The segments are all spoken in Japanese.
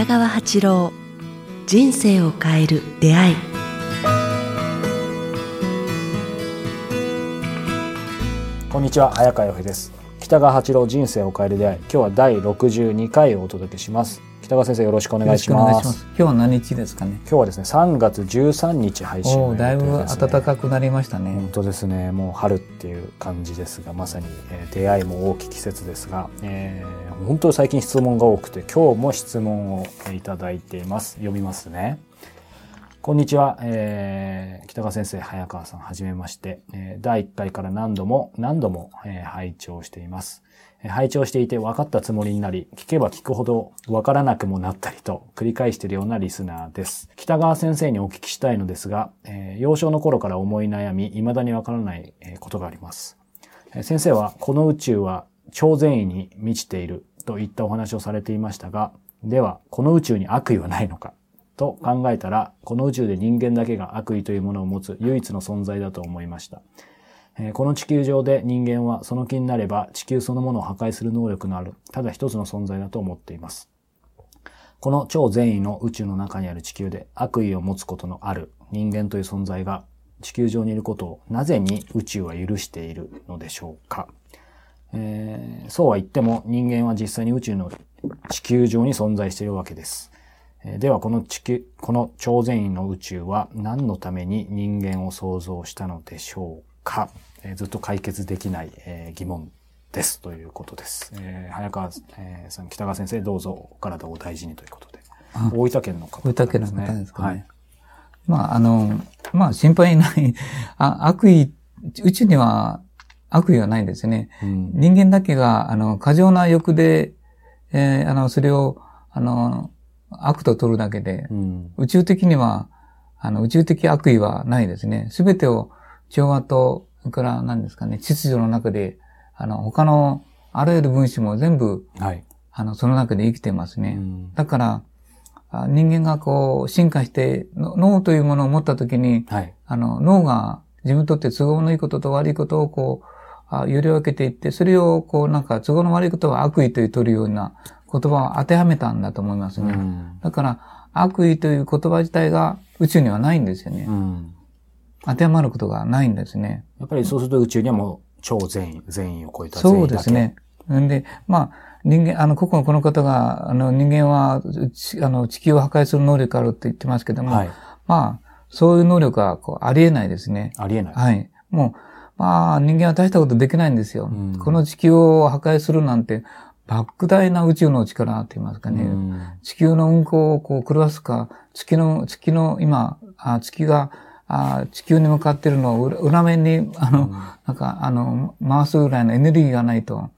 北川八郎人生を変える出会い。こんにちは早川洋平です。北川八郎人生を変える出会い。今日は第62回をお届けします。北川先生よろしくお願いします。今日は何日ですかね？今日はですね3月13日配信おだいぶ暖かくなりましたね。本当ですね。もう春っていう感じですがまさに、えー、出会いも大きい季節ですが、えー、本当最近質問が多くて今日も質問をいただいています。読みますねこんにちは、えー、北川先生、早川さん、はじめまして、えー、第1回から何度も何度も、えー、拝聴しています。拝聴していて分かったつもりになり、聞けば聞くほど分からなくもなったりと繰り返しているようなリスナーです。北川先生にお聞きしたいのですが、えー、幼少の頃から思い悩み、未だに分からないことがあります。先生は、この宇宙は超善意に満ちているといったお話をされていましたが、では、この宇宙に悪意はないのか？と考えたら、この宇宙で人間だけが悪意というものを持つ唯一の存在だと思いました。この地球上で人間はその気になれば地球そのものを破壊する能力のある、ただ一つの存在だと思っています。この超善意の宇宙の中にある地球で悪意を持つことのある人間という存在が地球上にいることをなぜに宇宙は許しているのでしょうか、えー、そうは言っても人間は実際に宇宙の地球上に存在しているわけです。ではこの地球、この超善意の宇宙は何のために人間を創造したのでしょうか、えー、ずっと解決できない、えー、疑問ですということです。えー、早川、えー、さん、北川先生どうぞお体を大事にということで。大分県の方ですね。大分県の方ですかね。はい。まあ、あの、まあ、心配ないあ、悪意、宇宙には悪意はないんですね。うん、人間だけが、あの、過剰な欲で、えー、あの、それを、あの、悪と取るだけで、うん、宇宙的には、あの、宇宙的悪意はないですね。すべてを調和と、それから何ですかね、秩序の中で、あの、他のあらゆる分子も全部、はい、あの、その中で生きてますね。うん、だから、人間がこう、進化して、脳というものを持ったときに、はい、あの、脳が自分にとって都合のいいことと悪いことをこう、あ揺り分けていって、それをこう、なんか都合の悪いことは悪意という取るような言葉を当てはめたんだと思いますね。うん、だから、悪意という言葉自体が宇宙にはないんですよね。うん、当てはまることがないんですね。やっぱりそうすると宇宙にはもう超善意、善意を超えた善意そうですね。んで、まあ、人間、あの、ここのこの方が、あの、人間は、あの、地球を破壊する能力あるって言ってますけども、はい、まあ、そういう能力はこうありえないですね。ありえない。はい。もう、まあ、人間は大したことできないんですよ。うん、この地球を破壊するなんて、莫大な宇宙の力って言いますかね、うん、地球の運行をこう狂わすか、月の、月の今、あ月があ地球に向かってるのを裏面に、あの、うん、なんか、あの、回すぐらいのエネルギーがないと、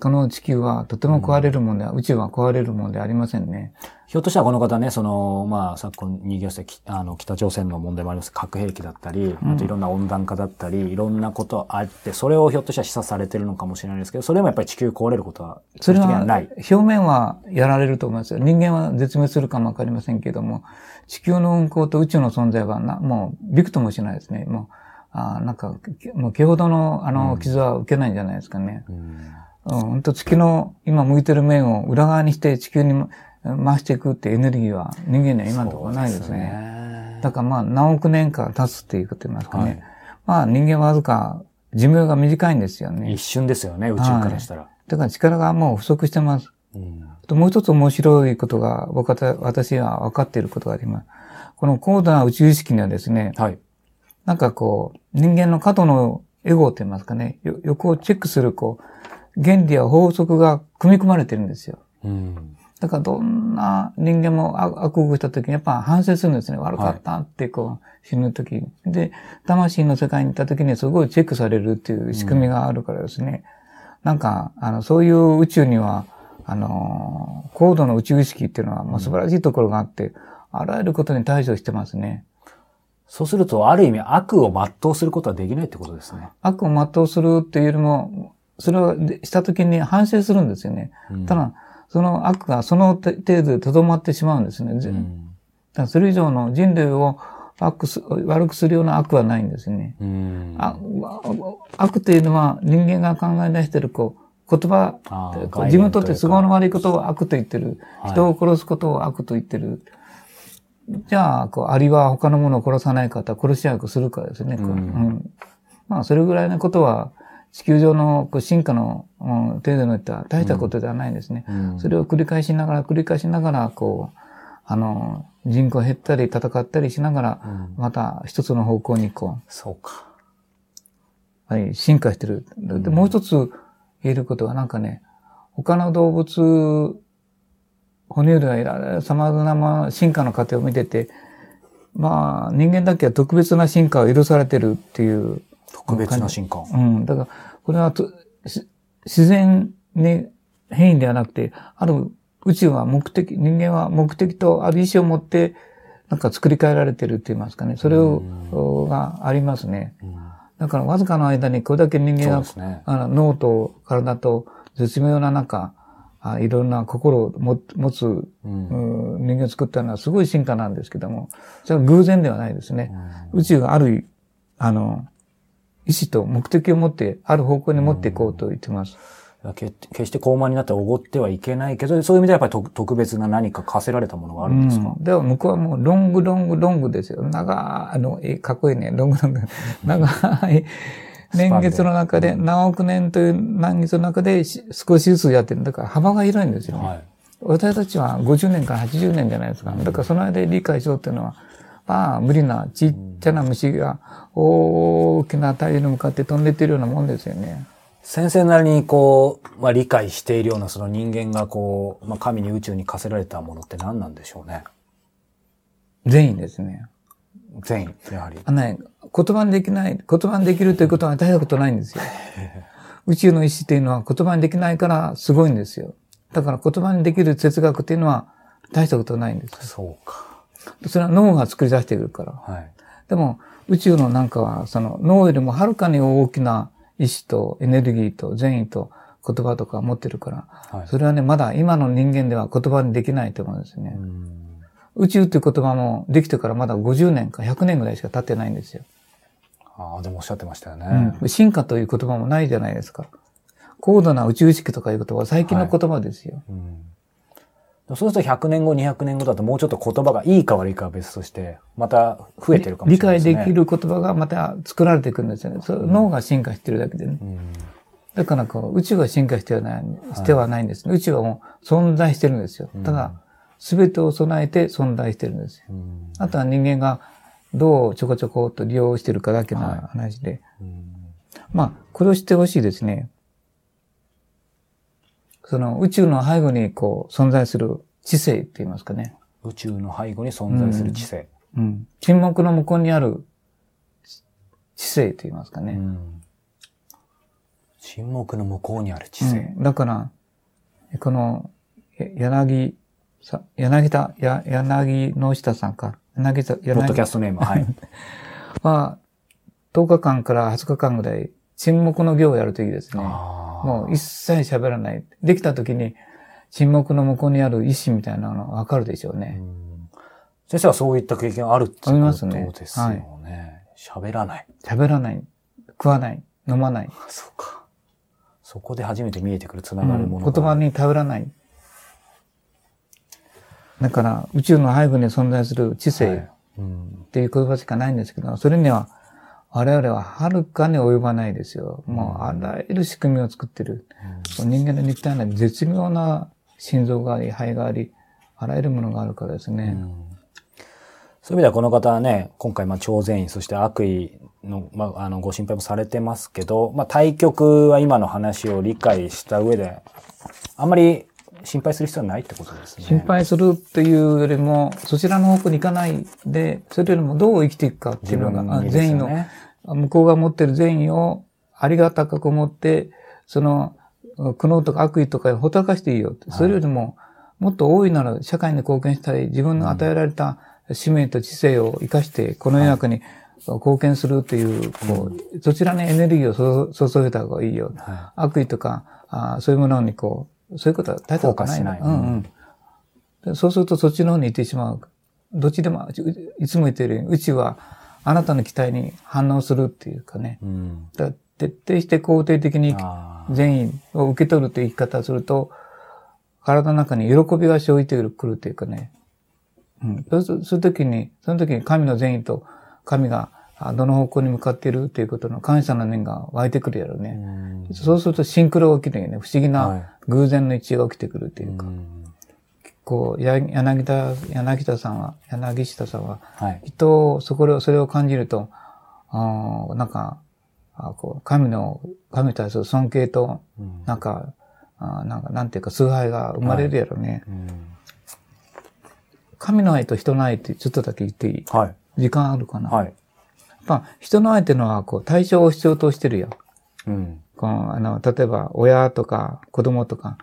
この地球はとても壊れるもんで、うん、宇宙は壊れるもんでありませんね。ひょっとしたらこの方ね、その、まあ、昨今にぎわせあの、北朝鮮の問題もあります。核兵器だったり、あといろんな温暖化だったり、うん、いろんなことあって、それをひょっとしたら示唆されてるのかもしれないですけど、それもやっぱり地球壊れることは、それはない。表面はやられると思いますよ。人間は絶滅するかもわかりませんけども、地球の運行と宇宙の存在はな、もう、びくともしないですね。もう、あなんか、もう、毛ほどの、あの、傷は受けないんじゃないですかね。うん本当月の今向いてる面を裏側にして地球に回していくってエネルギーは人間には今のところないですね。すねだからまあ何億年か経つっていうこと言いますかね。はい、まあ人間はわずか寿命が短いんですよね。一瞬ですよね、宇宙からしたら。はい、だから力がもう不足してます。うん、もう一つ面白いことが、僕は、私は分かっていることがあります。この高度な宇宙意識にはですね、はい、なんかこう、人間の過度のエゴと言いますかね、欲をチェックするこう、原理や法則が組み込まれてるんですよ。うん、だからどんな人間も悪をした時にやっぱ反省するんですね。悪かったってこう死ぬ時に。で、魂の世界に行った時にすごいチェックされるっていう仕組みがあるからですね。うん、なんか、あの、そういう宇宙には、あの、高度の宇宙意識っていうのは、まあ、素晴らしいところがあって、あらゆることに対処してますね。そうすると、ある意味悪を全うすることはできないってことですね。悪を全うするっていうよりも、それをしたときに反省するんですよね。うん、ただ、その悪がその程度で留まってしまうんですね。うん、だそれ以上の人類を悪す悪くするような悪はないんですね。うん、悪というのは人間が考え出しているこう言葉自分にとって都合の概悪いことを悪と言ってる。はい人を殺すことを悪と言ってる。じゃあ、こう、アリは他のものを殺さない方、殺し合いをするからですね。うんうんまあ、それぐらいのことは、地球上のこう進化の、うん程度によっては大したことではないんですね。うんそれを繰り返しながら、繰り返しながら、こう、あの、人口減ったり戦ったりしながら、うんまた一つの方向にこそうか。う、はい、進化してる。で、もう一つ言えることはなんかね、他の動物、哺乳類はいろいろ様々なまあ進化の過程を見てて、まあ、人間だけは特別な進化を許されてるっていう。特別な進化。うん。だから、これは自然に変異ではなくて、ある宇宙は目的、人間は目的とある意志を持って、なんか作り変えられてるって言いますかね。それを、がありますね。うんだからわずかの間にこれだけ人間が、ね。あの脳と体と絶妙な中、あいろんな心をも持つ、うんうん人間を作ったのはすごい進化なんですけども、それは偶然ではないですね。宇宙がある、あの、意志と目的を持って、ある方向に持っていこうと言ってます。け決して高慢になっておごってはいけないけど、そういう意味ではやっぱり特特別な何か課せられたものがあるんですか、うん、でも向こうはもうロングロングロングですよ。長い、あの、えかっこいいね。ロングロング。長い年月の中で、何億年という年月の中でし少しずつやってる。だから幅が広いんですよ、ね。はい。私たちは50年から80年じゃないですか。だからその間で理解しようっていうのは、まあ無理なちっちゃな虫が大きな太陽に向かって飛んでってるようなもんですよね。先生なりにこう、まあ理解しているようなその人間がこう、まあ神に宇宙に課せられたものって何なんでしょうね。善意ですね。善意、やはり。あのね、言葉にできない、言葉にできるということは大したことないんですよ。宇宙の意志っていうのは言葉にできないからすごいんですよ。だから言葉にできる哲学っていうのは大したことないんです。そうか。それは脳が作り出してくるから。はい。でも宇宙のなんかはその脳よりもはるかに大きな意志とエネルギーと善意と言葉とか持ってるから、はい。それはね、まだ今の人間では言葉にできないと思うんですね。うん宇宙っていう言葉もできてからまだ50年か100年ぐらいしか経ってないんですよ。ああ、でもおっしゃってましたよね。うん、進化という言葉もないじゃないですか。高度な宇宙意識とかいう言葉は最近の言葉ですよ。うんそうすると100年後、200年後だともうちょっと言葉がいいか悪いかは別として、また増えてるかもし理れないですね。解できる言葉がまた作られていくんですよね。脳が進化してるだけでね。うん。だからこう、宇宙が進化してはない、してはないんですね。宇宙はもう存在してるんですよ。ただ、すべてを備えて存在してるんですよ。うんあとは人間がどうちょこちょこっと利用してるかだけの話で。うんまあ、これを知ってほしいですね。その宇宙の背後にこう存在する知性って言いますかね。宇宙の背後に存在する知性。うん。沈黙の向こうにある知性と言いますかね。うん沈黙の向こうにある知性。うんだから、この、や柳さ、柳田、や柳野下さんか。柳田、ポッドキャ柳ストネーム、はい。は、10日間から20日間ぐらい沈黙の行をやるといいですね。あーもう一切喋らない。できた時に沈黙の向こうにある意志みたいなのがわかるでしょうね。うん先生はそういった経験あるってありことですよね。喋、らない。喋らない。食わない。飲まない。そうか。そこで初めて見えてくるつなうんがるものが、言葉に頼らない。だから宇宙の背後に存在する知性、はいうんっていう言葉しかないんですけど、それには我々ははるかに及ばないですよ。もうあらゆる仕組みを作ってる。人間の肉体内に絶妙な心臓があり、肺があり、あらゆるものがあるからですね。そういう意味ではこの方はね、今回まあ超善意、そして悪意の、まあ、あの、ご心配もされてますけど、まあ、対局は今の話を理解した上で、あんまり心配する必要はないってことですね。心配するっていうよりも、そちらの方向に行かないで、それよりもどう生きていくかっていうのが、あ自分にです善意の。向こうが持ってる善意をありがたく持って、その、苦悩とか悪意とかをほったらかしていいよ。それよりも、もっと大いなる社会に貢献したり、自分の与えられた使命と知性を生かして、この世の中に貢献するっていう、こう、そちらにエネルギーを注注げた方がいいよ。は悪意とか、あそういうものにこう、そういうことは大体ないフォーカスしないうんうんでそうするとそっちの方に行ってしまう。どっちでも、いつも言ってるように、宇宙はあなたの期待に反応するっていうかね。い。うん。だ徹底して肯定的に善意を受け取るという生き方をすると、体の中に喜びが生じてくるというかね。うん。そうするそういう時に、その時に神の善意と神があどの方向に向かっているということの感謝の念が湧いてくるやろううね。んそうするとシンクロが起きるよね。不思議はいな偶然の一致が起きてくるというか。うんこう、や柳田、柳田さんは、柳下さんは、はい。きっと、そこで、それを感じると、あーなんか、あこう神の、神に対する尊敬と、うんなんか、あーなんか、なんていうか、崇拝が生まれるやろね。うん神の愛と人の愛ってちょっとだけ言っていい？はい。時間あるかな、はい。ぱ、人の愛っていうのは、こう、対象を必要としてるよ。うん。こうあの、例えば、親とか、子供とか、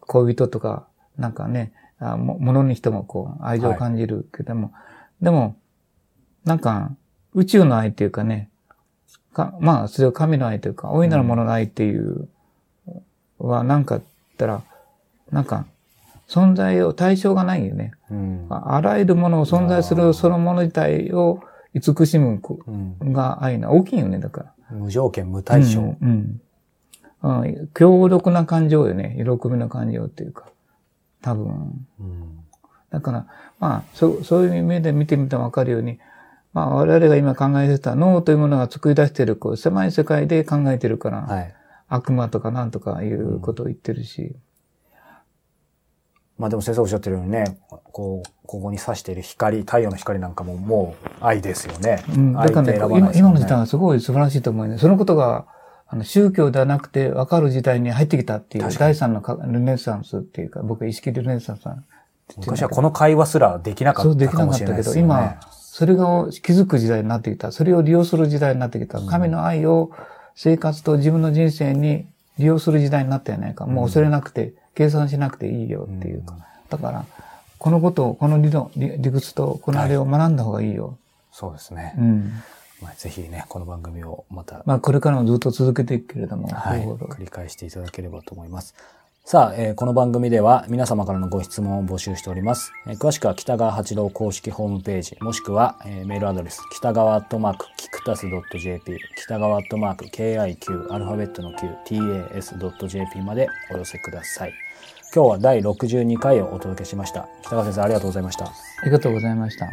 恋人とか、なんかね、あも物にしてもこう、愛情を感じるけども、でも、なんか、宇宙の愛っていうかね、かまあ、それを神の愛というか、大いなるものの愛っていう、は、なんか言ったら、なんか、存在を、対象がないよね。うん。ああらゆるものを存在するそのもの自体を慈しむこうんが愛な、大きいよね、だから。無条件無対象。うん。うん。うん強力な感情よね。喜びの感情っていうか。多分。うんだから、まあ、そう、そういう目で見てみてもわかるように、まあ、我々が今考えてた脳というものが作り出している、こう、狭い世界で考えてるから、はい。悪魔とかなんとかいうことを言ってるし、まあでも先生おっしゃってるようにね、こう、ここに差している光、太陽の光なんかももう愛ですよね。うん。だからね、愛って選ばない今今の時代はすごい素晴らしいと思うね。そのことが、あの、宗教ではなくて分かる時代に入ってきたっていう、第三のかルネサンスっていうか、僕は意識ルネサンスなん昔はこの会話すらできなかそうったかもできなかっけど、したれないですよね。今、それが気づく時代になってきた。それを利用する時代になってきた。神の愛を生活と自分の人生に利用する時代になったじゃないか。もう恐れなくて、計算しなくていいよっていうか。だから、このことを、この理論、理理屈とこのあれを学んだ方がいいよ。そうですね。うん。まあ、ぜひね、この番組をまた、まあ、これからもずっと続けていくけれども、はい、繰り返していただければと思います。さあ、えーこの番組では皆様からのご質問を募集しております。えー詳しくは北川八郎公式ホームページ、もしくは、えーメールアドレス、北川アットマーク、キクタス .jp、北川アットマーク、KIQ、アルファベットの Q、tas.jp までお寄せください。今日は第62回をお届けしました。北川先生ありがとうございました。ありがとうございました。